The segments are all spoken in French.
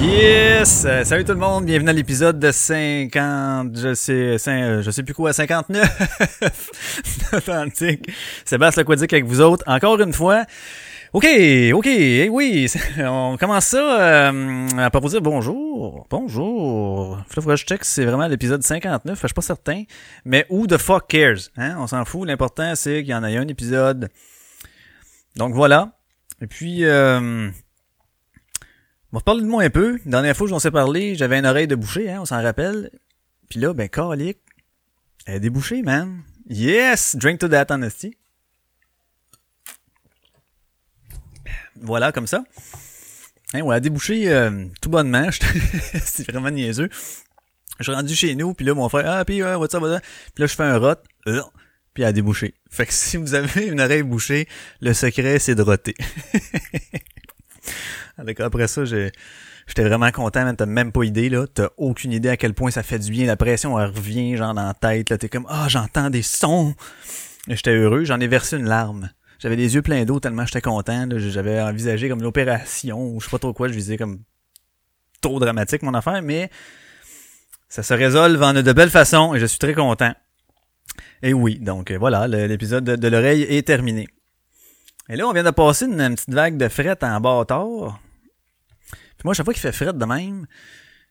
Yes! Euh, salut tout le monde, bienvenue à l'épisode de 50, je sais, cin- euh, je sais plus quoi, 59 Authentique. Sébastien Aquadic avec vous autres, encore une fois. OK, OK, eh oui, on commence ça euh, à pas vous dire bonjour, bonjour. Là, faut je check c'est vraiment l'épisode 59, je suis pas certain. Mais who the fuck cares? Hein? On s'en fout, l'important c'est qu'il y en ait un épisode. Donc voilà. Et puis... Euh, on va parler de moi un peu. La dernière fois que j'en s'est parlé, j'avais une oreille de boucher, hein, on s'en rappelle. Puis là, ben, calique, elle est man. Yes! Drink to that, honesty. Voilà, comme ça. Hein, on a débouché euh, tout bonnement. C'est vraiment niaiseux. Je suis rendu chez nous, puis là, mon frère, ah, puis, euh, what's up? Puis là, je fais un rot, euh, puis a débouché. Fait que si vous avez une oreille bouchée, le secret, c'est de roter. Après ça, j'étais vraiment content, mais t'as même pas idée, là. T'as aucune idée à quel point ça fait du bien. La pression, elle revient, genre, dans la tête, là. T'es comme, ah, j'entends des sons. J'étais heureux, j'en ai versé une larme. J'avais les yeux pleins d'eau tellement j'étais content. J'avais envisagé comme l'opération, ou je sais pas trop quoi, je visais comme trop dramatique, mon affaire, mais ça se résolve en de belle façon, et je suis très content. Et oui, donc euh, voilà, l'épisode de, l'oreille est terminé. Et là, on vient de passer une, une petite vague de fret en bâtard. Puis moi, chaque fois qu'il fait fret de même,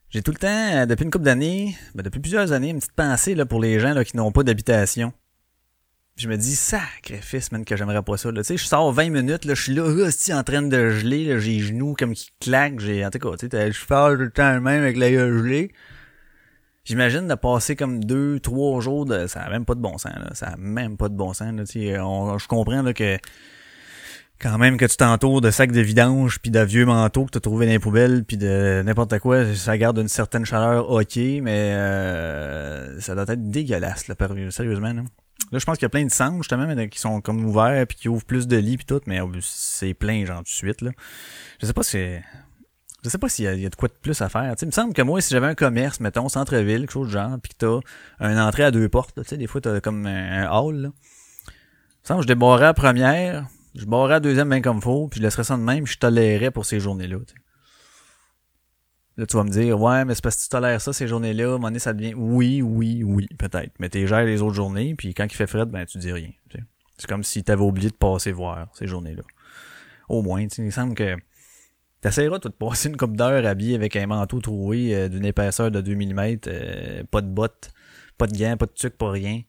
j'ai tout le temps, euh, depuis une couple d'années, ben depuis plusieurs années, une petite pensée là, pour les gens là, qui n'ont pas d'habitation. Je me dis, sacrifice, man, que j'aimerais pas ça. Là. Tu sais, je sors 20 minutes, là, je suis là, hostie, en train de geler, j'ai les genoux comme qui claquent, j'ai. En tout cas, tu sais, je parle tout le temps le même avec la gueule gelée. J'imagine de passer comme deux, trois jours de. Ça a même pas de bon sens, là. Ça même pas de bon sens. Là. Tu sais, on- je comprends là, que quand même que tu t'entoures de sacs de vidange puis de vieux manteaux que t'as trouvé dans les poubelles puis de n'importe quoi, ça garde une certaine chaleur ok, mais euh, ça doit être dégueulasse là, sérieusement. Là. Là, je pense qu'il y a plein de centres justement mais qui sont comme ouverts puis qui ouvrent plus de lits puis tout, mais c'est plein genre tout de suite là. Je sais pas si je sais pas s'il y, a- de quoi de plus à faire. Tu sais, il me semble que moi, si j'avais un commerce, mettons, centre-ville, quelque chose de genre, puis que t'as une entrée à deux portes, tu sais, des fois t'as comme un, hall, là. Il me semble que je débarrais à la première, je barrais à deuxième bien comme faut, puis je laisserais ça de même, puis je tolérais pour ces journées-là. tu sais. Là, tu vas me dire, ouais, mais c'est parce que tu tolères ça ces journées-là, à un moment donné, ça devient oui, oui, oui, peut-être. Mais t'es gères les autres journées, puis quand il fait fret, ben tu dis rien. tu. C'est comme si t'avais oublié de passer voir ces journées-là. Au moins, tu il me semble que T'essaieras toi, de passer une coupe d'heure habillé avec un manteau troué euh, d'une épaisseur de 2 mm, euh, pas de bottes, pas de gants, pas de tuc, pas rien.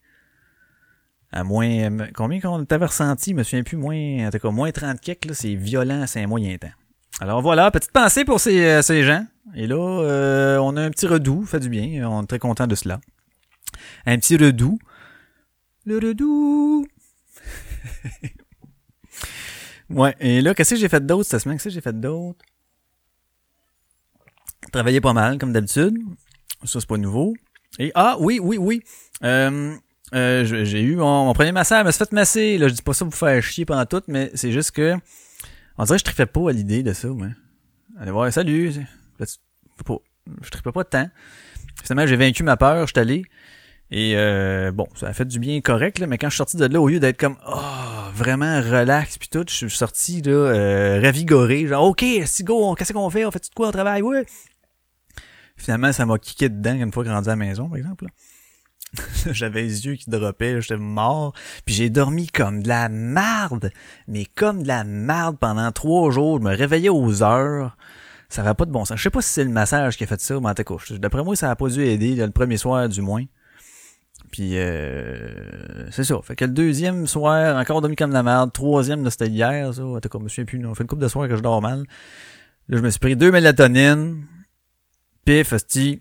À moins... euh, combien qu'on t'avait ressenti, je me souviens plus, moins... En tout cas, moins 30 kicks, là, c'est violent, c'est un moyen temps. Alors voilà, petite pensée pour ces, euh, ces gens. Et là, euh, on a un petit redout, fait du bien, on est très content de cela. Un petit redout. Le redout. Ouais, et là, qu'est-ce que j'ai fait d'autre cette semaine? Qu'est-ce que j'ai fait d'autre? Travailler pas mal, comme d'habitude. Ça, c'est pas nouveau. Et, ah, oui, oui, oui. Euh, euh, je- j'ai eu mon, premier massage, elle me fait masser. Là, je dis pas ça pour vous faire chier pendant tout, mais c'est juste que, on dirait que je tripais pas à l'idée de ça, moi. Allez voir, salut. Là, pas- je tripais pas de temps. Finalement, j'ai vaincu ma peur, je suis allé. Et euh, bon, ça a fait du bien correct, là, mais quand je suis sorti de là, au lieu d'être comme oh, vraiment relax puis tout, je suis sorti là, euh, ravigoré, genre OK, si go, qu'est-ce qu'on fait? On fait de quoi au travail? Ouais. Finalement, ça m'a kické dedans une fois rendu à la maison, par exemple. J'avais les yeux qui droppaient, j'étais mort. Puis j'ai dormi comme de la marde, mais comme de la marde pendant trois jours. Je me réveillais aux heures. Ça va pas de bon sens. Je sais pas si c'est le massage qui a fait ça, mais en tout cas, d'après moi, ça a pas dû aider, là, le premier soir du moins. Puis euh, c'est ça. Fait que le deuxième soir, encore dormi comme la merde. Troisième, c'était hier, ça. En tout cas, je me souviens plus. On fait une couple de soirs que je dors mal. Là, je me suis pris deux mélatonines. Pif, hostie.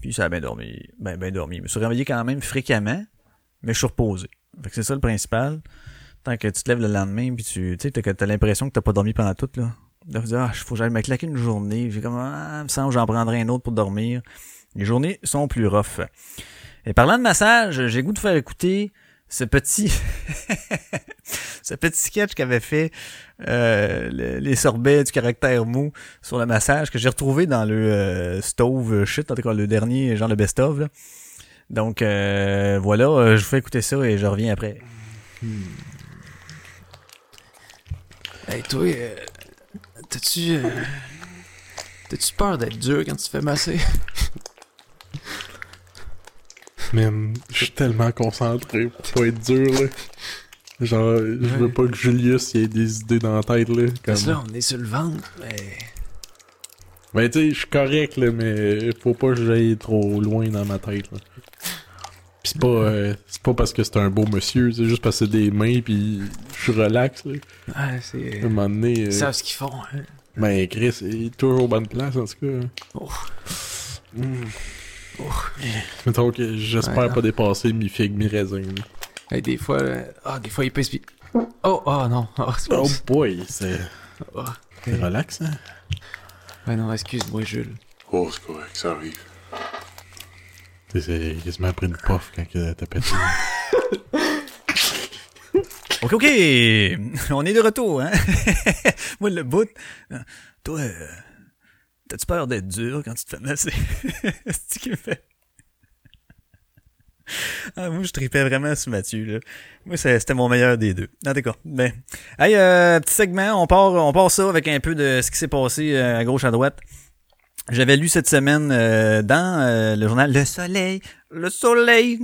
Puis ça a bien dormi. Ben, bien dormi. Je me suis réveillé quand même fréquemment, mais je suis reposé. Fait que c'est ça le principal. Tant que tu te lèves le lendemain, puis tu sais, t'as l'impression que t'as pas dormi pendant tout, là. Là, tu dis, ah, faut que j'aille me claquer une journée. J'ai comme, ah, il me semble j'en prendrai un autre pour dormir. Les journées sont plus rough. Et parlant de massage, j'ai goût de faire écouter ce petit, ce petit sketch qu'avait fait euh, le- les sorbets du caractère mou sur le massage que j'ai retrouvé dans le euh, stove shit, en tout cas le dernier, genre le best-of. là. Donc euh, voilà, euh, je vous fais écouter ça et je reviens après. Hey, toi, euh, t'as-tu. euh, T'as-tu peur d'être dur quand tu te fais masser? Man, je suis tellement concentré pour pas être dur, là. Genre, je veux pas que Julius ait des idées dans la tête, là. Parce là, on est sur le ventre, mais. Ben, tu sais, je suis correct, là, mais faut pas que j'aille trop loin dans ma tête, là. Pis c'est pas, euh, c'est pas parce que c'est un beau monsieur, c'est juste parce que c'est des mains, pis je suis relax, là. Ouais, c'est. À un moment donné, euh, Ils savent ce qu'ils font, hein. ben, Chris, il est toujours aux bonnes places, en tout cas. Oh. Mm. Mettons que j'espère Ouais, pas non. dépasser mi figue, mi raisin, là. Hey, des fois, euh, ah, des fois, ils pèsent pis. Oh, oh, non. Oh, c'est Oh boy, c'est oh. c'est relax, hein? Ben non, excuse-moi, Jules. Oh, c'est correct, ça arrive. C'est quasiment pris une puff quand t'as pété. Ok, ok, on est de retour, hein. Moi le bout, euh, toi, euh, t'as-tu peur d'être dur quand tu te fais masser? C'est ce qui me fait? Ah, moi, je tripais vraiment sur Mathieu, là. Moi, c'était mon meilleur des deux. Cas, ben. Hey, euh, petit segment, on part, on part ça avec un peu de ce qui s'est passé euh, à gauche, à droite. J'avais lu cette semaine euh, dans euh, le journal Le Soleil, Le Soleil,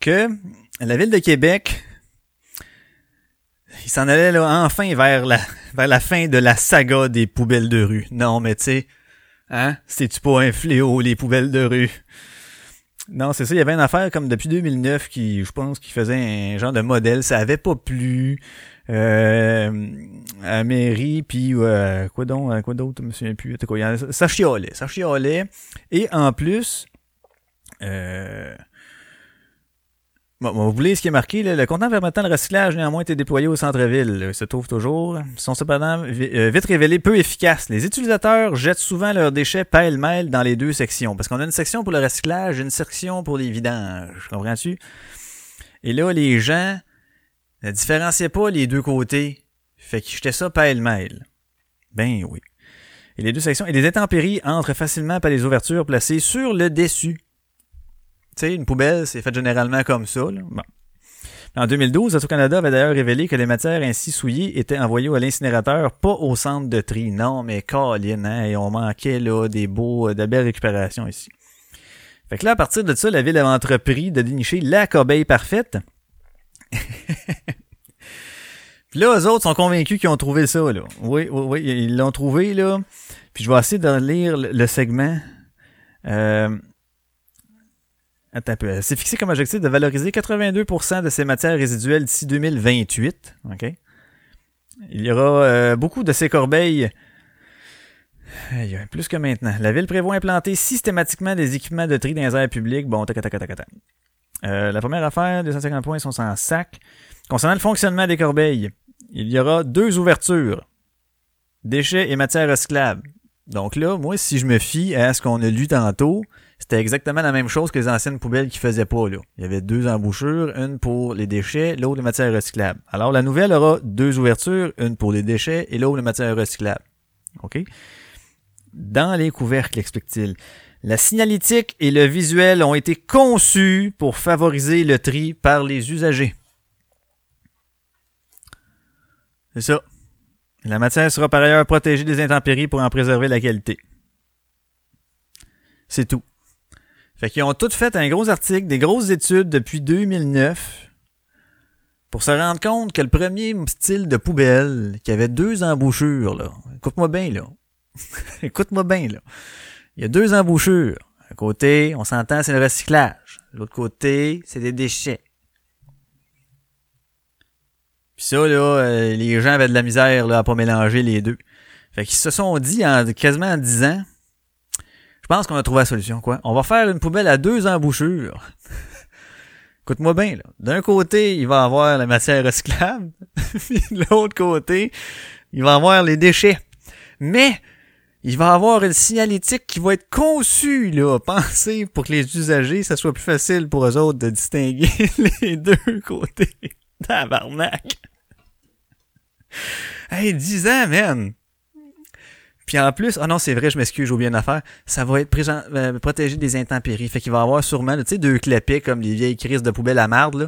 que la ville de Québec, il s'en allait là enfin vers la, vers la fin de la saga des poubelles de rue. Non, mais tu sais, hein, c'est-tu pas un fléau, les poubelles de rue? Non, c'est ça, il y avait une affaire comme depuis 2009 qui, je pense, qui faisait un genre de modèle. Ça avait pas plu à la mairie, puis euh, quoi donc, euh, quoi d'autre, je me souviens plus. Il ça chialait, ça chialait. Et en plus, euh, vous voulez ce qui est marqué, là, le contenant permettant le recyclage néanmoins été déployé au centre-ville là, se trouve toujours. Ils sont cependant vi- euh, vite révélés peu efficaces. Les utilisateurs jettent souvent leurs déchets pêle-mêle dans les deux sections. Parce qu'on a une section pour le recyclage une section pour les vidanges. Comprends-tu? Et là, les gens ne différenciaient pas les deux côtés. Fait qu'ils jetaient ça pêle-mêle. Ben oui. Et les deux sections. Et les intempéries entrent facilement par les ouvertures placées sur le dessus. Tu sais, une poubelle, c'est fait généralement comme ça. Là. Bon. En 2012, Radio-Canada avait d'ailleurs révélé que les matières ainsi souillées étaient envoyées à l'incinérateur, pas au centre de tri. Non, mais Colin, hein, et on manquait là des beaux, euh, de belles récupérations ici. Fait que là, à partir de ça, la ville avait entrepris de dénicher la corbeille parfaite. Puis là, eux autres sont convaincus qu'ils ont trouvé ça, là. Oui, oui, oui, ils l'ont trouvé, là. Puis je vais essayer de lire le, segment. Euh, Attends un peu. C'est fixé comme objectif de valoriser 82% de ces matières résiduelles d'ici 2028. OK? Il y aura euh, beaucoup de ces corbeilles. Aïe, aïe, plus que maintenant. La ville prévoit implanter systématiquement des équipements de tri dans les airs publics. Bon, tac, tac, tac, tac. Euh, la première affaire, 250 points sont en sac. Concernant le fonctionnement des corbeilles, il y aura deux ouvertures. Déchets et matières recyclables. Donc là, moi, si je me fie à ce qu'on a lu tantôt, c'était exactement la même chose que les anciennes poubelles qui faisaient pas, là. Il y avait deux embouchures, une pour les déchets, l'autre les matières recyclables. Alors, la nouvelle aura deux ouvertures, une pour les déchets et l'autre les matières recyclables. OK? Dans les couvercles, explique-t-il, la signalétique et le visuel ont été conçus pour favoriser le tri par les usagers. C'est ça. La matière sera par ailleurs protégée des intempéries pour en préserver la qualité. C'est tout. Fait qu'ils ont tous fait un gros article, des grosses études depuis 2009 pour se rendre compte que le premier style de poubelle qui avait deux embouchures, là. Écoute-moi bien, là. Écoute-moi bien, là. Il y a deux embouchures. Un côté, on s'entend, c'est le recyclage. L'autre côté, c'est des déchets. Puis ça, là, euh, les gens avaient de la misère là, à pas mélanger les deux. Fait qu'ils se sont dit en quasiment en 10 ans, je pense qu'on a trouvé la solution, quoi. On va faire une poubelle à deux embouchures. Écoute-moi bien, là. D'un côté, il va avoir la matière recyclable, de l'autre côté, il va avoir les déchets. Mais, il va avoir une signalétique qui va être conçue, là, pensée pour que les usagers, ça soit plus facile pour eux autres de distinguer les deux côtés. Tabarnak! Hey, 10 ans, man! Puis en plus, ah non, c'est vrai, je m'excuse, j'ai oublié une affaire. Ça va être présent, euh, protégé des intempéries. Fait qu'il va avoir sûrement, tu sais, deux clapets comme les vieilles crises de poubelle à marde, là.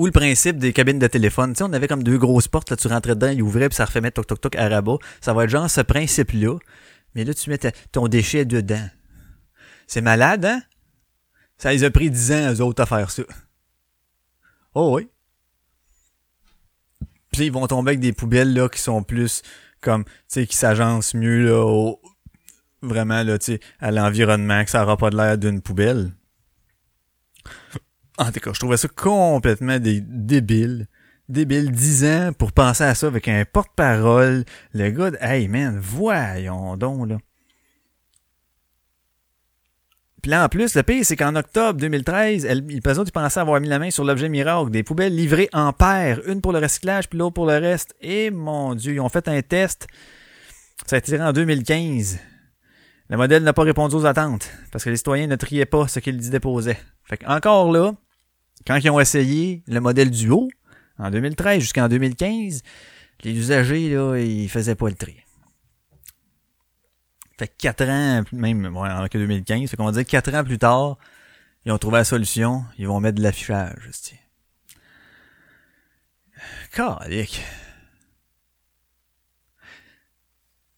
Ou le principe des cabines de téléphone. Tu sais, on avait comme deux grosses portes, là, tu rentrais dedans, il ouvrait, puis ça refait mettre toc toc toc à rabat. Ça va être genre ce principe-là. Mais là, tu mets ton déchet dedans. C'est malade, hein? Ça les a pris 10 ans, eux autres, à faire ça. Oh oui. Puis ils vont tomber avec des poubelles, là, qui sont plus comme, tu sais, qui s'agencent mieux, là, au, vraiment, là, tu sais, à l'environnement, que ça aura pas de l'air d'une poubelle. En tout cas, je trouvais ça complètement dé- débile. Débile, 10 ans pour penser à ça avec un porte-parole. Le gars, hey man, voyons donc, là. Puis là, en plus, le pire, c'est qu'en octobre 2013, elle, ils pensaient avoir mis la main sur l'objet miracle, des poubelles livrées en paire, une pour le recyclage, puis l'autre pour le reste. Et mon Dieu, ils ont fait un test. Ça a été tiré en 2015. Le modèle n'a pas répondu aux attentes, parce que les citoyens ne triaient pas ce qu'ils y déposaient. Fait encore là, quand ils ont essayé le modèle duo, en 2013 jusqu'en 2015, les usagers, là, ils faisaient pas le tri. Fait que 4 ans, même ouais, que 2015, fait qu'on va dire 4 ans plus tard, ils ont trouvé la solution, ils vont mettre de l'affichage. Calique.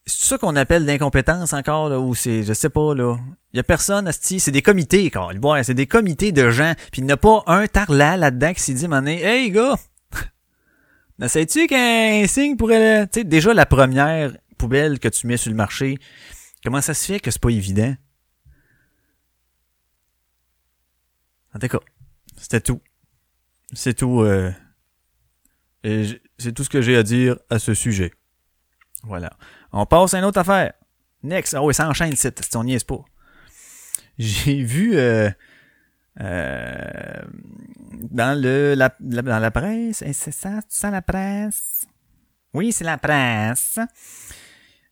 C'est ça qu'on appelle d'incompétence encore, là, ou c'est, je sais pas, là. Il y a personne, asti, c'est des comités, quand ouais, c'est des comités de gens, puis il n'y a pas un tarlat là-dedans qui s'est dit, mané, hey, gars, n'essayes-tu qu'un signe pourrait, tu sais, déjà la première poubelle que tu mets sur le marché, comment ça se fait que c'est pas évident? En tout cas, c'était tout. C'est tout, euh, c'est tout ce que j'ai à dire à ce sujet. Voilà. On passe à une autre affaire. Next. Ah oui, ça enchaîne, c'est, si on n'y est pas. J'ai vu euh, euh, dans le la, la- dans la presse, c'est ça, c'est ça la presse? Oui, c'est la presse.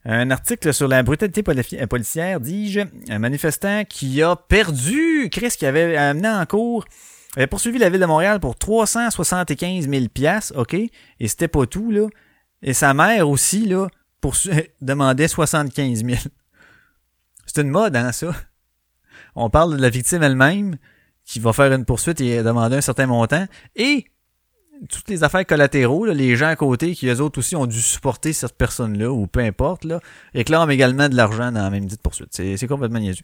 Un article sur la brutalité euh, policière, dis-je, un manifestant qui a perdu, Chris, qui avait amené en cours, avait poursuivi la ville de Montréal pour 375 000 piastres, OK? Et c'était pas tout, là. Et sa mère aussi, là, poursu- demandait 75 000. C'est une mode, hein, ça? On parle de la victime elle-même qui va faire une poursuite et demander un certain montant. Et toutes les affaires collatéraux, là, les gens à côté qui, eux autres aussi, ont dû supporter cette personne-là, ou peu importe, là, réclament également de l'argent dans la même dite poursuite. C'est, complètement niaiseux.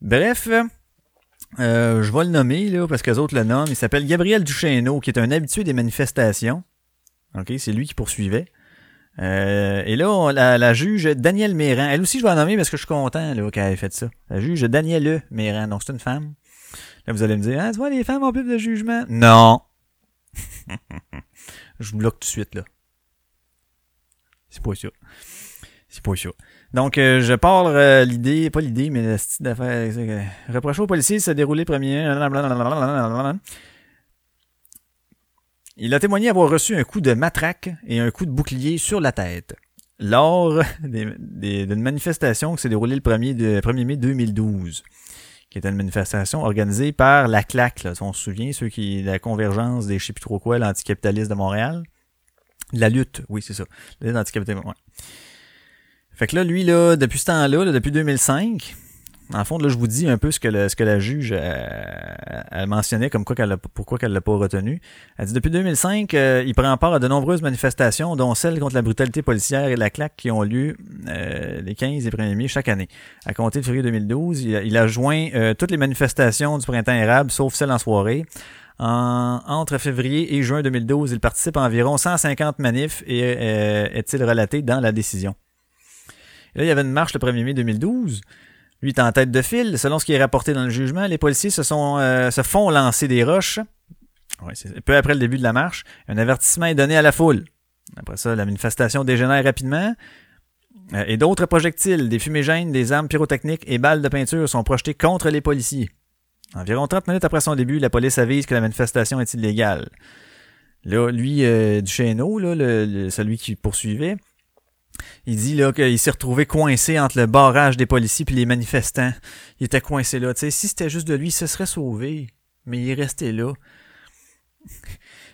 Bref, euh, je vais le nommer, là, parce que les autres le nomment. Il s'appelle Gabriel Duchesneau, qui est un habitué des manifestations. OK, c'est lui qui poursuivait. Euh, et là, la, la juge Danielle Méran, elle aussi je vais la nommer parce que je suis content qu'elle ait fait ça. La juge Danielle Méran, donc c'est une femme. Là, vous allez me dire, ah, tu vois, les femmes ont plus de jugement? Non. je bloque tout de suite, là. C'est pas ça. C'est pas ça. Donc, euh, je parle euh, l'idée, pas l'idée, mais le style d'affaire. c'est que- Reproché aux policiers de se dérouler premier. Il a témoigné avoir reçu un coup de matraque et un coup de bouclier sur la tête lors d'une manifestation qui s'est déroulée le 1er, de, 1er mai 2012, qui était une manifestation organisée par la CLAC. Là, on se souvient, ceux qui la convergence des je sais plus trop de Montréal. La lutte, oui, c'est ça. La lutte anticapitalisme, ouais. Fait que là, lui, là, depuis ce temps-là, là, depuis 2005, en fond, là, je vous dis un peu ce que, le- ce la juge euh, elle mentionnait comme quoi qu'elle pourquoi qu'elle l'a pas retenu. Elle dit depuis 2005, euh, il prend part à de nombreuses manifestations, dont celles contre la brutalité policière et la claque qui ont lieu euh, les 15 et 1er mai chaque année. À compter de février 2012, il a, joint toutes les manifestations du printemps érable, sauf celles en soirée. En- entre février et juin 2012, il participe à environ 150 manifs et est-il relaté dans la décision? Là, il y avait une marche le 1er mai 2012. Lui est en tête de file. Selon ce qui est rapporté dans le jugement, les policiers se, sont, euh, se font lancer des roches. Peu après le début de la marche, un avertissement est donné à la foule. Après ça, la manifestation dégénère rapidement. Euh, et d'autres projectiles, des fumigènes, des armes pyrotechniques et balles de peinture sont projetés contre les policiers. Environ 30 minutes après son début, la police avise que la manifestation est illégale. Là, lui, euh, Duchesneau, là, celui qui poursuivait, il dit là qu'il s'est retrouvé coincé entre le barrage des policiers et les manifestants. Il était coincé là. Si c'était juste de lui, il se serait sauvé. Mais il est resté là.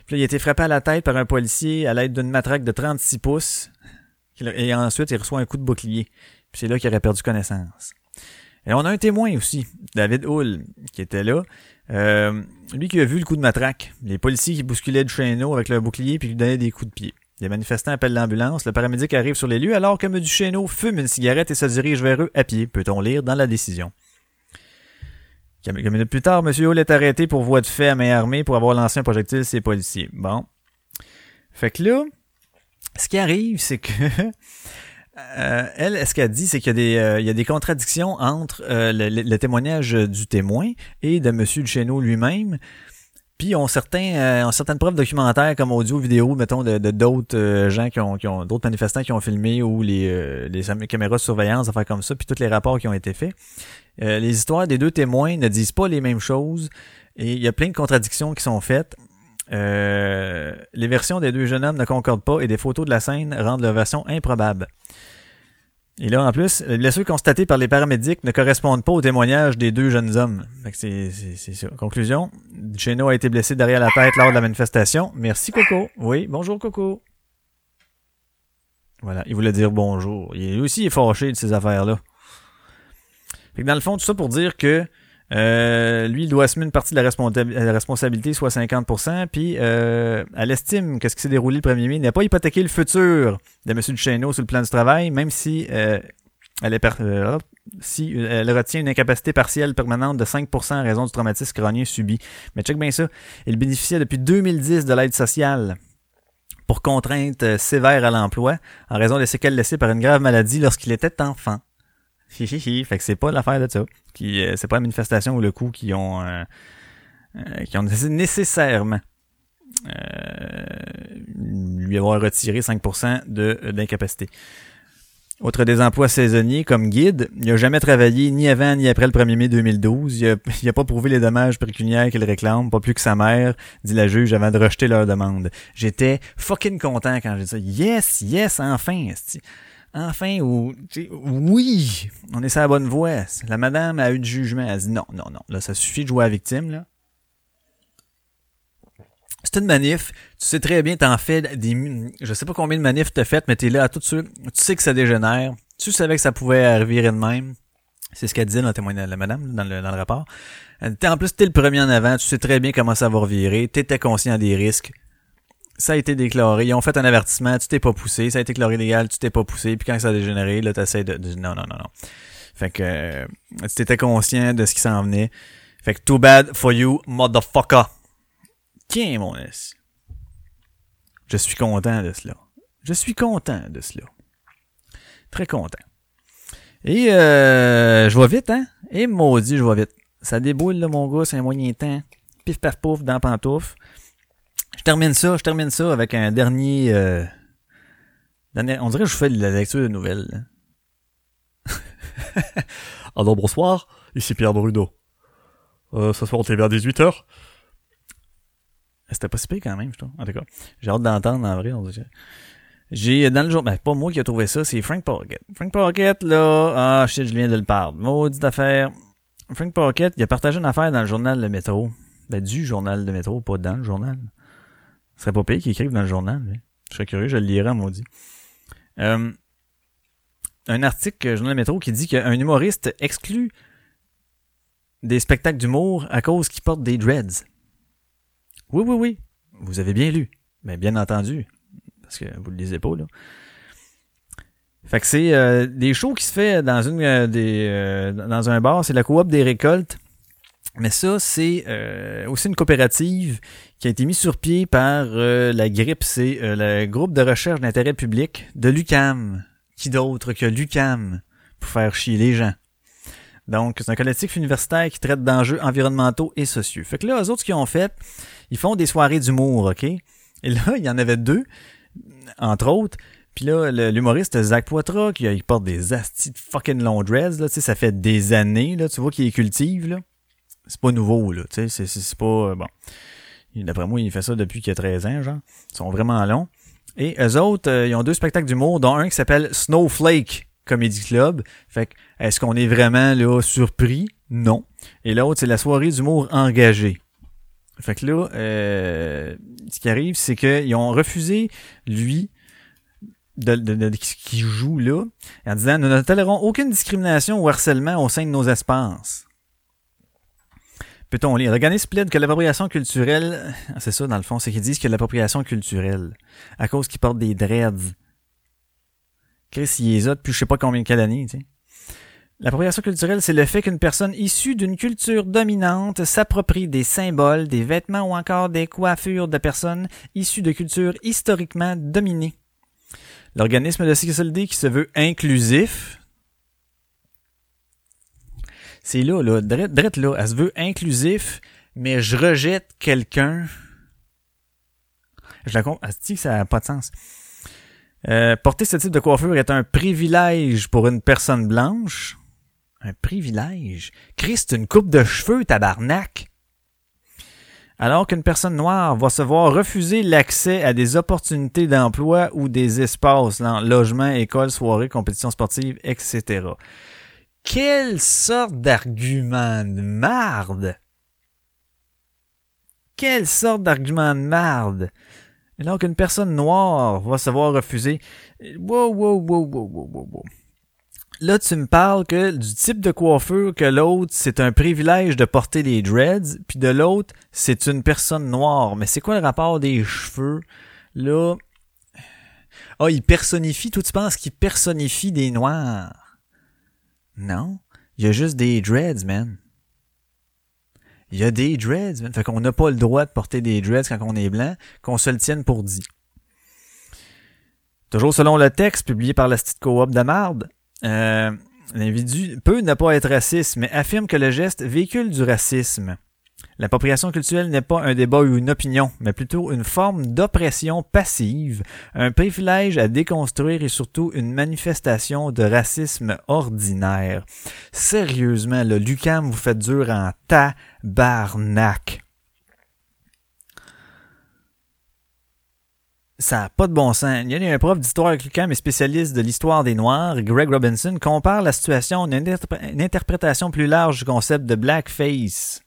Puis là, il a été frappé à la tête par un policier à l'aide d'une matraque de 36 pouces. Et ensuite, il reçoit un coup de bouclier. Puis c'est là qu'il aurait perdu connaissance. Et on a un témoin aussi, David Hull, qui était là. Euh, lui qui a vu le coup de matraque. Les policiers qui bousculaient du chaîneau avec leur bouclier puis lui donnaient des coups de pied. Les manifestants appellent l'ambulance. Le paramédic arrive sur les lieux alors que M. Duchesneau fume une cigarette et se dirige vers eux à pied, peut-on lire dans la décision? Quelques minutes plus tard, M. Hull est arrêté pour voie de fait à main armée pour avoir lancé un projectile sur ses policiers. Bon. Fait que là, ce qui arrive, c'est que euh, elle, ce qu'elle dit, c'est qu'il y a des, euh, y a des contradictions entre euh, le, le, témoignage du témoin et de M. Duchesneau lui-même. Puis on certains, ont certaines preuves documentaires comme audio, vidéo, mettons, de d'autres gens qui ont, ont d'autres manifestants qui ont filmé ou les, les caméras de surveillance, affaires comme ça, puis tous les rapports qui ont été faits. les histoires des deux témoins ne disent pas les mêmes choses et il y a plein de contradictions qui sont faites. Euh, les versions des deux jeunes hommes ne concordent pas et des photos de la scène rendent leur version improbable. Et là, en plus, les blessures constatées par les paramédics ne correspondent pas au témoignage des deux jeunes hommes. c'est, ça. Conclusion, Cheno a été blessé derrière la tête lors de la manifestation. Merci Coco. Oui, bonjour Coco. Voilà, il voulait dire bonjour. Il aussi est fâché de ces affaires-là. Fait que dans le fond, tout ça pour dire que euh, lui, il doit assumer une partie de la, responsabilité, soit 50%, puis euh, elle estime que ce qui s'est déroulé le 1er mai? N'a pas hypothéqué le futur de M. Duchesneau sur le plan du travail, même si euh, elle est euh, si elle retient une incapacité partielle permanente de 5% en raison du traumatisme crânien subi. Mais check bien ça, il bénéficiait depuis 2010 de l'aide sociale pour contrainte sévère à l'emploi en raison des séquelles laissées par une grave maladie lorsqu'il était enfant. Hi, Fait que c'est pas l'affaire de ça. Euh, c'est pas la manifestation ou le coup qui ont, euh, euh, qui ont nécessairement lui avoir retiré 5% de, d'incapacité. Autre des emplois saisonniers comme guide, il n'a jamais travaillé ni avant ni après le 1er mai 2012. Il a, il a pas prouvé les dommages pécuniaires qu'il réclame, pas plus que sa mère, dit la juge avant de rejeter leur demande. J'étais fucking content quand j'ai dit ça. Yes, yes, enfin. Enfin, ou, oui, on est sur la bonne voie. La madame a eu du jugement. Elle a dit non, non, non. Là, ça suffit de jouer à la victime, là. C'est une manif. Tu sais très bien, t'en fais des, je sais pas combien de manifs t'as fait, mais t'es là à tout de suite. Tu sais que ça dégénère. Tu savais que ça pouvait arriver de même. C'est ce qu'elle disait dans le témoignage de la madame, dans le, dans le rapport. En plus, t'es le premier en avant. Tu sais très bien comment ça va revirer. T'étais conscient des risques ça a été déclaré, ils ont fait un avertissement, tu t'es pas poussé, ça a été déclaré légal, tu t'es pas poussé, puis quand ça a dégénéré, là, t'essaies de, de, non, non, non, non. Fait que, euh, tu étais conscient de ce qui s'en venait. Fait que, too bad for you, motherfucker. Tiens, mon S. Je suis content de cela. Je suis content de cela. Très content. Et, euh, je vois vite, hein? Et maudit, je vois vite. Ça déboule, là, mon gars, c'est un moyen temps. Pif, paf, pouf, dans pantouf. Je termine ça, je termine ça avec un dernier, euh, dernier on dirait que je fais la lecture de nouvelles. Alors bonsoir, ici Pierre Bruno. Euh, ce soir on est vers 18h. C'était pas si pire quand même, je trouve. En tout cas, j'ai hâte d'entendre en vrai. J'ai dans le jour, ben pas moi qui a trouvé ça, c'est Frank Pocket. Frank Pocket là, ah shit, je viens de le perdre. Maudite affaire. Frank Pocket, il a partagé une affaire dans le journal de métro. Ben du journal de métro, pas dans le journal. Ce serait pas payé qu'il écrive dans le journal. Je serais curieux, je le lirai maudit. Euh, un article Journal Métro qui dit qu'un humoriste exclut des spectacles d'humour à cause qu'il porte des dreads. Oui, oui, oui. Vous avez bien lu. Mais bien entendu. Parce que vous le lisez pas, là. Fait que c'est euh, des shows qui se fait dans une euh, des dans un bar, c'est la coop des récoltes mais ça, c'est euh, aussi une coopérative qui a été mise sur pied par euh, la GRIP, c'est euh, le groupe de recherche d'intérêt public de l'UCAM. Qui d'autre que l'UCAM pour faire chier les gens? Donc, c'est un collectif universitaire qui traite d'enjeux environnementaux et sociaux. Fait que là, eux autres, ce qu'ils ont fait, ils font des soirées d'humour, OK? Et là, il y en avait deux, entre autres. Puis là, l'humoriste Zach Poitras, qui il porte des astis de fucking long dreads, là, tu sais, ça fait des années, là, tu vois qu'il est cultive, là c'est pas nouveau, là. Tu sais, c'est pas. Euh, bon. D'après moi, il fait ça depuis qu'il a 13 ans, genre. Ils sont vraiment longs. Et eux autres, euh, ils ont deux spectacles d'humour, dont un qui s'appelle Snowflake Comedy Club. Fait que, est-ce qu'on est vraiment là surpris? Non. Et l'autre, c'est la soirée d'humour engagée. Fait que là, euh, ce qui arrive, c'est qu'ils ont refusé, lui, de, de, de- qui joue là, en disant Nous ne aucune discrimination ou harcèlement au sein de nos espaces. Peut-on lire? L'organisme plaide que l'appropriation culturelle. Ah, C'est ça, dans le fond, c'est qu'ils disent que l'appropriation culturelle, à cause qu'ils portent des dreads. Chris, il les a depuis je sais pas combien de années, tu sais. L'appropriation culturelle, c'est le fait qu'une personne issue d'une culture dominante s'approprie des symboles, des vêtements ou encore des coiffures de personnes issues de cultures historiquement dominées. L'organisme de sécurité qui se veut inclusif, c'est là, là, drette, drette là, elle se veut inclusif, mais je rejette quelqu'un. Je la comprends, que ça n'a pas de sens. Euh, porter ce type de coiffure est un privilège pour une personne blanche. Un privilège? Christ, une coupe de cheveux, tabarnak. Alors qu'une personne noire va se voir refuser l'accès à des opportunités d'emploi ou des espaces, là, logement, école, soirée, compétition sportive, etc. Quelle sorte d'argument de marde! Quelle sorte d'argument de marde! Alors qu'une personne noire va se voir refuser. Wow, wow, wow, wow, wow, wow, wow. Là, tu me parles que du type de coiffure que l'autre, c'est un privilège de porter des dreads, puis de l'autre, c'est une personne noire. Mais c'est quoi le rapport des cheveux? Là. Ah, il personnifie, toi tu penses qu'il personnifie des noirs? Non. Il y a juste des dreads, man. Il y a des dreads, man. Fait qu'on n'a pas le droit de porter des dreads quand on est blanc, qu'on se le tienne pour dit. Toujours selon le texte publié par la petite coop de marde, euh, l'individu peut ne pas être raciste, mais affirme que le geste véhicule du racisme. L'appropriation culturelle n'est pas un débat ou une opinion, mais plutôt une forme d'oppression passive, un privilège à déconstruire et surtout une manifestation de racisme ordinaire. Sérieusement, le Lucam vous fait dur en tabarnak. Ça n'a pas de bon sens. Il y a un prof d'histoire Lucam et spécialiste de l'histoire des Noirs, Greg Robinson, compare la situation à une interprétation plus large du concept de blackface.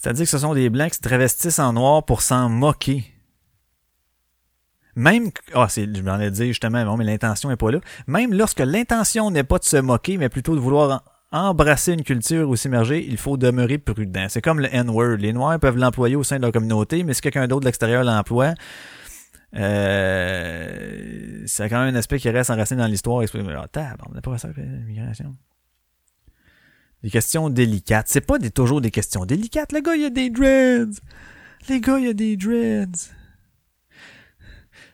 C'est-à-dire que ce sont des blancs qui se travestissent en noir pour s'en moquer. Même, ah, c'est, je m'en ai dit justement, bon, mais l'intention est pas là. Même lorsque l'intention n'est pas de se moquer, mais plutôt de vouloir embrasser une culture ou s'immerger, il faut demeurer prudent. C'est comme le N-word. Les Noirs peuvent l'employer au sein de leur communauté, mais si quelqu'un d'autre de l'extérieur l'emploie, euh, c'est quand même un aspect qui reste enraciné dans l'histoire. Ah, tab, on n'a pas ça l'immigration. Des questions délicates. C'est pas des, toujours des questions délicates. Le gars, il a des dreads. Les gars, il a des dreads.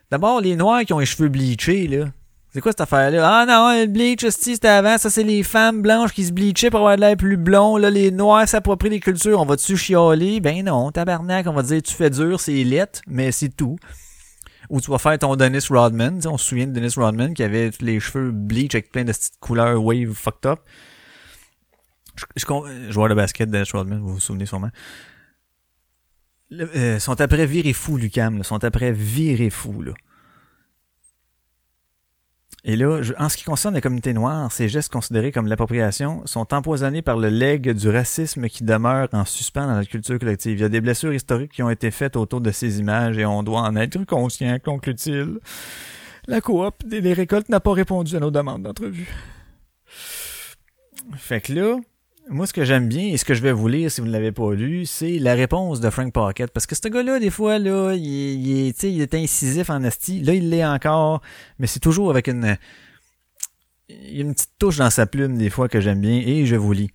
D'abord, les noirs qui ont les cheveux bleachés, là. C'est quoi cette affaire-là? Ah non, le bleach, c'était avant. Ça, c'est les femmes blanches qui se bleachaient pour avoir de l'air plus blond. Là, les noirs s'approprient des cultures. On va-tu chialer? Ben non, tabarnak. On va dire, tu fais dur, c'est lettre, mais c'est tout. Ou tu vas faire ton Dennis Rodman. Tu sais, on se souvient de Dennis Rodman qui avait les cheveux bleach avec plein de petites couleurs wave fucked up. Je, je, euh, joueur de basket, Dennis Rodman, vous vous souvenez sûrement. Le- euh, sont après virer fou, Lucam. Là, sont après virer fou, là. Et là, je- en ce qui concerne la communauté noire, ces gestes considérés comme l'appropriation sont empoisonnés par le legs du racisme qui demeure en suspens dans la culture collective. Il y a des blessures historiques qui ont été faites autour de ces images et on doit en être conscient, conclut-il. La coop des des récoltes n'a pas répondu à nos demandes d'entrevue. Fait que là, moi, ce que j'aime bien et ce que je vais vous lire si vous ne l'avez pas lu, c'est la réponse de Frank Pocket. Parce que ce gars-là, des fois, là, il, est- il est, incisif en asti. Là, il l'est encore, mais c'est toujours avec une, une petite touche dans sa plume, des fois, que j'aime bien, et je vous lis.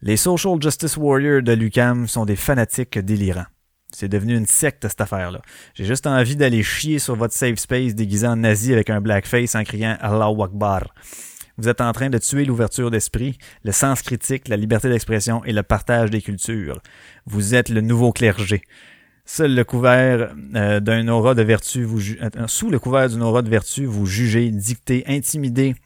Les Social Justice Warriors de Lucam sont des fanatiques délirants. C'est devenu une secte, cette affaire-là. J'ai juste envie d'aller chier sur votre safe space déguisé en nazi avec un blackface en criant Allahu Akbar. Vous êtes en train de tuer l'ouverture d'esprit, le sens critique, la liberté d'expression et le partage des cultures. Vous êtes le nouveau clergé. Seul le couvert euh, d'un aura de vertu, vous ju- euh, sous le couvert d'une aura de vertu, vous jugez, dictez, intimidez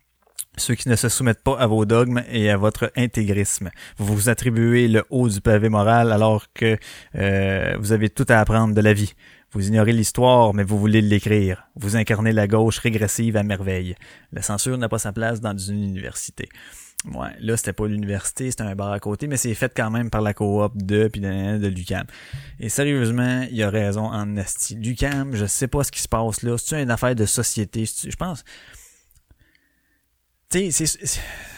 ceux qui ne se soumettent pas à vos dogmes et à votre intégrisme. Vous vous attribuez le haut du pavé moral alors que euh, vous avez tout à apprendre de la vie. Vous ignorez l'histoire, mais vous voulez l'écrire. Vous incarnez la gauche régressive à merveille. La censure n'a pas sa place dans une université. Ouais, là, c'était pas l'université, c'était un bar à côté, mais c'est fait quand même par la coop de puis de, l'UCAM. Et sérieusement, il a raison en esti. L'UCAM, je sais pas ce qui se passe là. C'est une affaire de société? Je pense.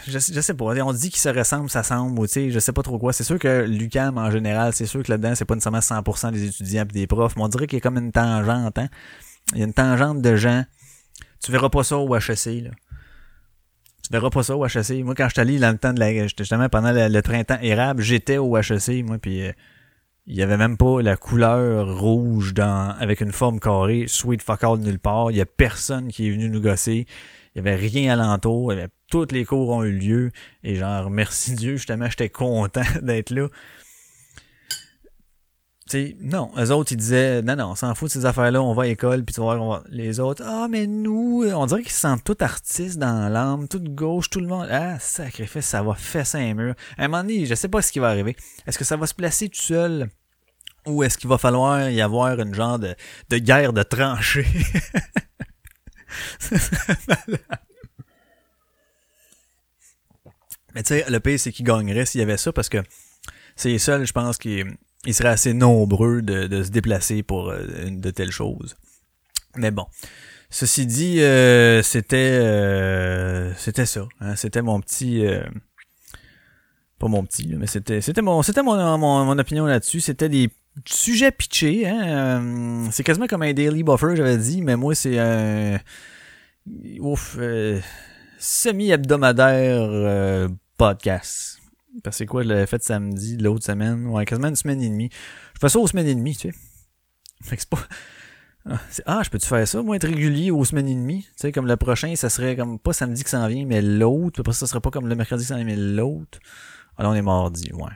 Je, sais pas. On dit qu'ils se ressemblent, ça semble, ou tu sais, je sais pas trop quoi. C'est sûr que l'UCAM, en général, c'est sûr que là-dedans, c'est pas nécessairement 100% des étudiants et des profs, mais on dirait qu'il y a comme une tangente, hein. Il y a une tangente de gens. Tu verras pas ça au HEC, là. Tu verras pas ça au HEC. Moi, quand je suis allé le temps de la, justement pendant le, le printemps érable, j'étais au HEC, moi, puis euh, il y avait même pas la couleur rouge dans, avec une forme carrée, sweet fuck all nulle part. Il y a personne qui est venu nous gosser. Il y avait rien alentour. Il y avait, toutes les cours ont eu lieu. Et genre, merci Dieu, justement, j'étais content d'être là. Tu sais, non, eux autres, ils disaient, non, non, on s'en fout de ces affaires-là, on va à l'école, puis tu vas voir, les autres, ah, mais nous, on dirait qu'ils se sentent tous artistes dans l'âme, tout gauche, tout le monde, ah, sacrifice, ça va fesser un mur. À un moment donné, je sais pas ce qui va arriver. Est-ce que ça va se placer tout seul, ou est-ce qu'il va falloir y avoir une genre de, de guerre de tranchées? Mais tu sais, le pire, c'est qui gagnerait s'il y avait ça, parce que c'est les seuls, je pense, qui ils seraient assez nombreux de, se déplacer pour euh, de telles choses. Mais bon. Ceci dit, euh, c'était euh, c'était ça. hein. c'était mon petit pas mon petit, mais c'était c'était mon c'était mon, mon, mon opinion là-dessus. C'était des sujets pitchés. Hein, euh, c'est quasiment comme un daily buffer, j'avais dit, mais moi c'est un ouf euh, semi-hebdomadaire euh, podcast. Parce que c'est quoi, l'avais fait samedi, l'autre semaine, ouais, quasiment une semaine et demie. Je fais ça aux semaines et demie, tu sais. Fait que c'est pas. Ah, Ah, je peux-tu faire ça, moi, être régulier aux semaines et demie? Tu sais, comme le prochain, ça serait comme pas samedi qui s'en vient, mais l'autre. Après, ça serait pas comme le mercredi qui s'en vient, mais l'autre. Ah là, on est mardi, ouais.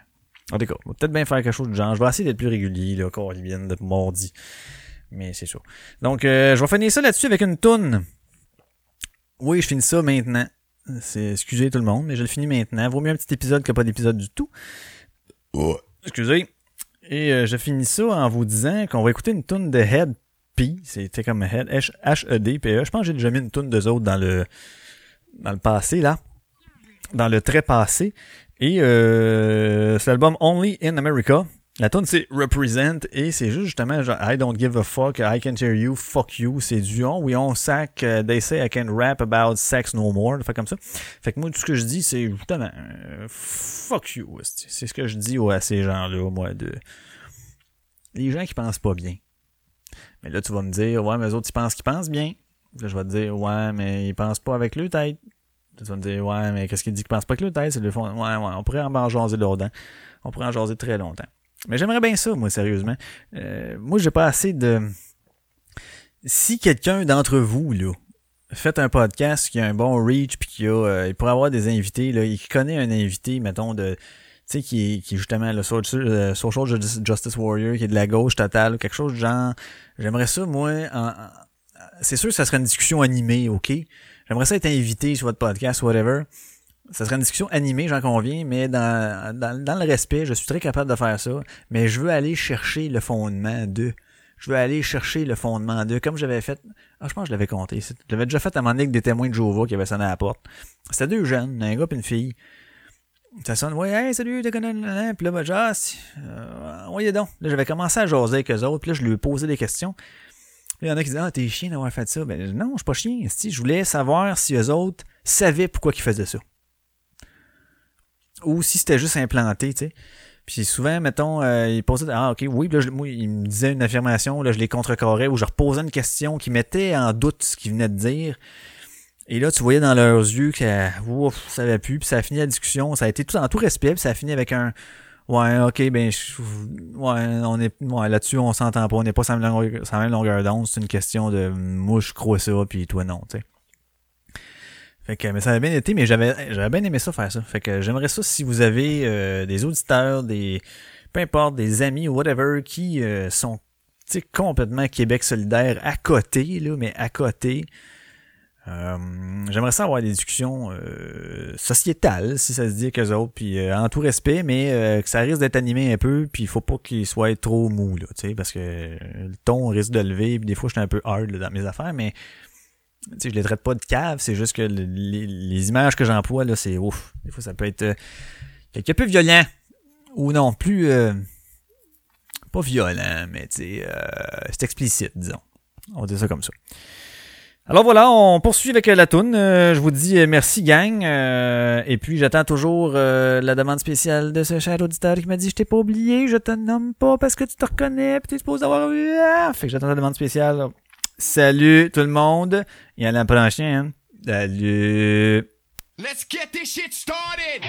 En tout cas, on va peut-être bien faire quelque chose de genre. Je vais essayer d'être plus régulier, là, quand ils viennent de mardi. Mais c'est ça. Donc, euh, je vais finir ça là-dessus avec une toune. Oui, je finis ça maintenant. C'est, excusez tout le monde, mais je le finis maintenant. Vaut mieux un petit épisode que pas d'épisode du tout. Excusez. Et euh, je finis ça en vous disant qu'on va écouter une tune de Head P. C'était comme Head H-E-D-P-E. Je pense que j'ai déjà mis une tune d'eux autres dans le dans le passé, là. Dans le très passé. Et euh, c'est l'album Only in America. La tune c'est Represent et c'est juste justement genre I don't give a fuck, I can't hear you, fuck you. C'est du on, oui on sac, euh, they say I can rap about sex no more, fait comme ça. Fait que moi tout ce que je dis c'est justement euh, fuck you. C'est ce que je dis à ces gens-là, moi de les gens qui pensent pas bien. Mais là tu vas me dire ouais mais les autres ils pensent qu'ils pensent bien. Là je vais te dire ouais mais ils pensent pas avec le tête. Tu vas me dire ouais mais qu'est-ce qu'il dit qu'ils pensent pas avec le tête, c'est le fond. Ouais ouais, on pourrait en jaser longtemps. On pourrait en jaser très longtemps. Mais j'aimerais bien ça, moi, sérieusement. Euh, moi, j'ai pas assez de... Si quelqu'un d'entre vous, là, fait un podcast qui a un bon reach, puis qui a... euh, il pourrait avoir des invités, là, et qui connaît un invité, mettons, de... Tu sais, qui qui est justement le social, euh, Justice- Warrior, qui est de la gauche totale, quelque chose de genre... J'aimerais ça, moi... en- c'est sûr que ça serait une discussion animée, OK? J'aimerais ça être invité sur votre podcast, whatever ça serait une discussion animée, j'en conviens, mais dans, dans, le respect, je suis très capable de faire ça, mais je veux aller chercher le fondement de. Je veux aller chercher le fondement de. Comme j'avais fait. Ah, je pense que je l'avais compté. l'avais déjà fait à mon avec des témoins de Jéhovah qui avaient sonné à la porte. C'était deux jeunes, un gars et une fille. Ça sonne, ouais, hey, salut, t'es nanana. Puis là, ben, genre, ah, euh, voyez donc. Là, j'avais commencé à jaser avec eux autres, puis là, je lui ai posé des questions. Il y en a qui disent, ah, t'es chien d'avoir fait ça. Ben, non, je suis pas chien. Je voulais savoir si eux autres savaient pourquoi ils faisaient ça ou si c'était juste implanté, tu sais. Puis souvent, mettons, euh, il posait ah ok oui, là je, moi me disait une affirmation, là je les contrecarrais ou je reposais une question qui mettait en doute ce qu'il venait de dire. Et là tu voyais dans leurs yeux que ouf, ça avait plus, puis ça a fini la discussion, ça a été tout en tout respect, puis ça a fini avec un ouais ok ben ouais on est ouais, là-dessus on s'entend pas, on n'est pas sur la même longueur, sur la même longueur d'onde, c'est une question de moi je crois ça puis toi non, tu sais. Fait que, mais ça a bien été, mais j'avais, j'avais bien aimé ça faire ça. Fait que j'aimerais ça si vous avez euh, des auditeurs, des, peu importe, des amis ou whatever qui euh, sont, tu sais, complètement Québec solidaire à côté, là, mais à côté. Euh, j'aimerais ça avoir des discussions euh, sociétales, si ça se dit qu'eux autres, puis euh, en tout respect, mais que ça risque d'être animé un peu, puis il faut pas qu'ils soient trop mous, là, parce que le ton risque de lever, puis des fois je suis un peu hard dans mes affaires, mais je les traite pas de cave, c'est juste que les, les, images que j'emploie, là, c'est ouf. Des fois ça peut être quelque peu violent, ou non, plus... pas violent, mais c'est explicite, disons. On dit ça comme ça. Alors voilà, on poursuit avec euh, la toune. Euh, je vous dis euh, merci gang. Et puis j'attends toujours la demande spéciale de ce cher auditeur qui m'a dit je t'ai pas oublié, je te nomme pas parce que tu te reconnais, puis tu supposé avoir ah! Fait que j'attends la demande spéciale. Salut tout le monde et à la prochaine. Salut. Let's get this shit started.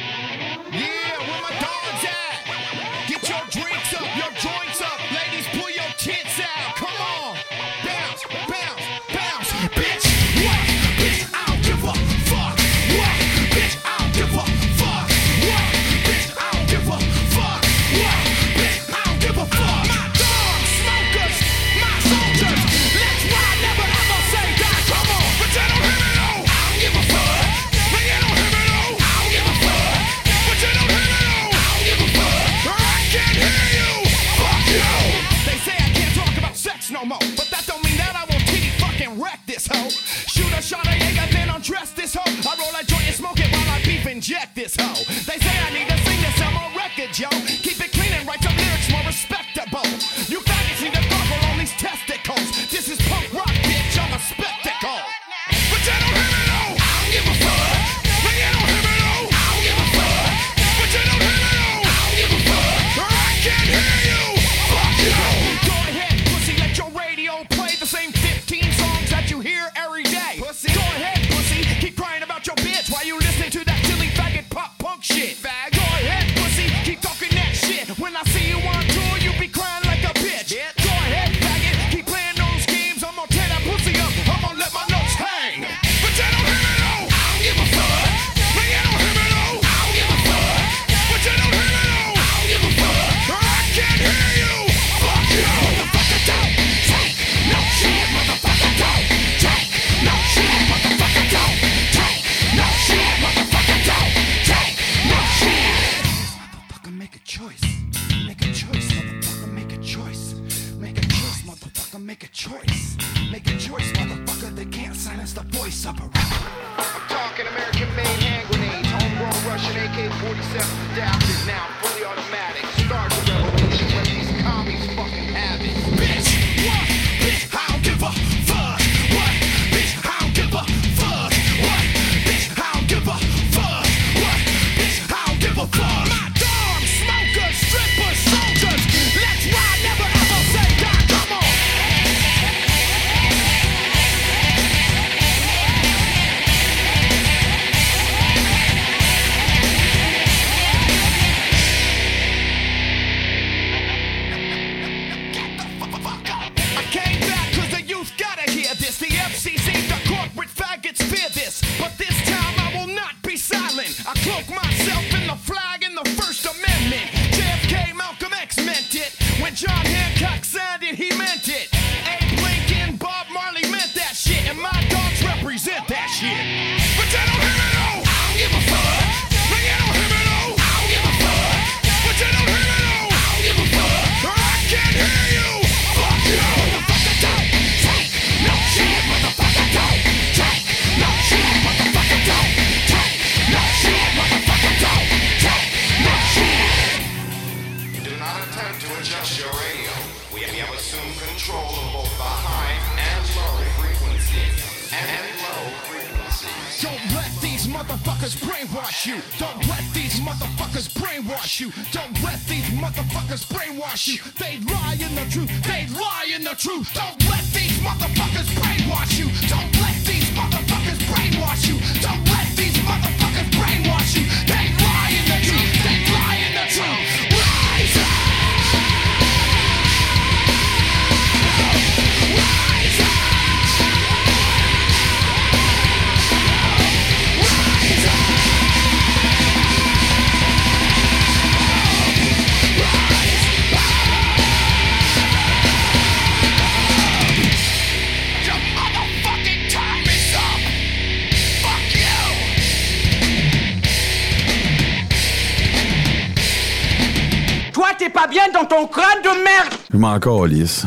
you. Don't let these motherfuckers brainwash you. Don't let these motherfuckers brainwash you. They lie in the truth. They lie in the truth. Don't let these motherfuckers brainwash you. Don't let these motherfuckers brainwash you. t'es pas bien dans ton crâne de merde! Je m'en calisse.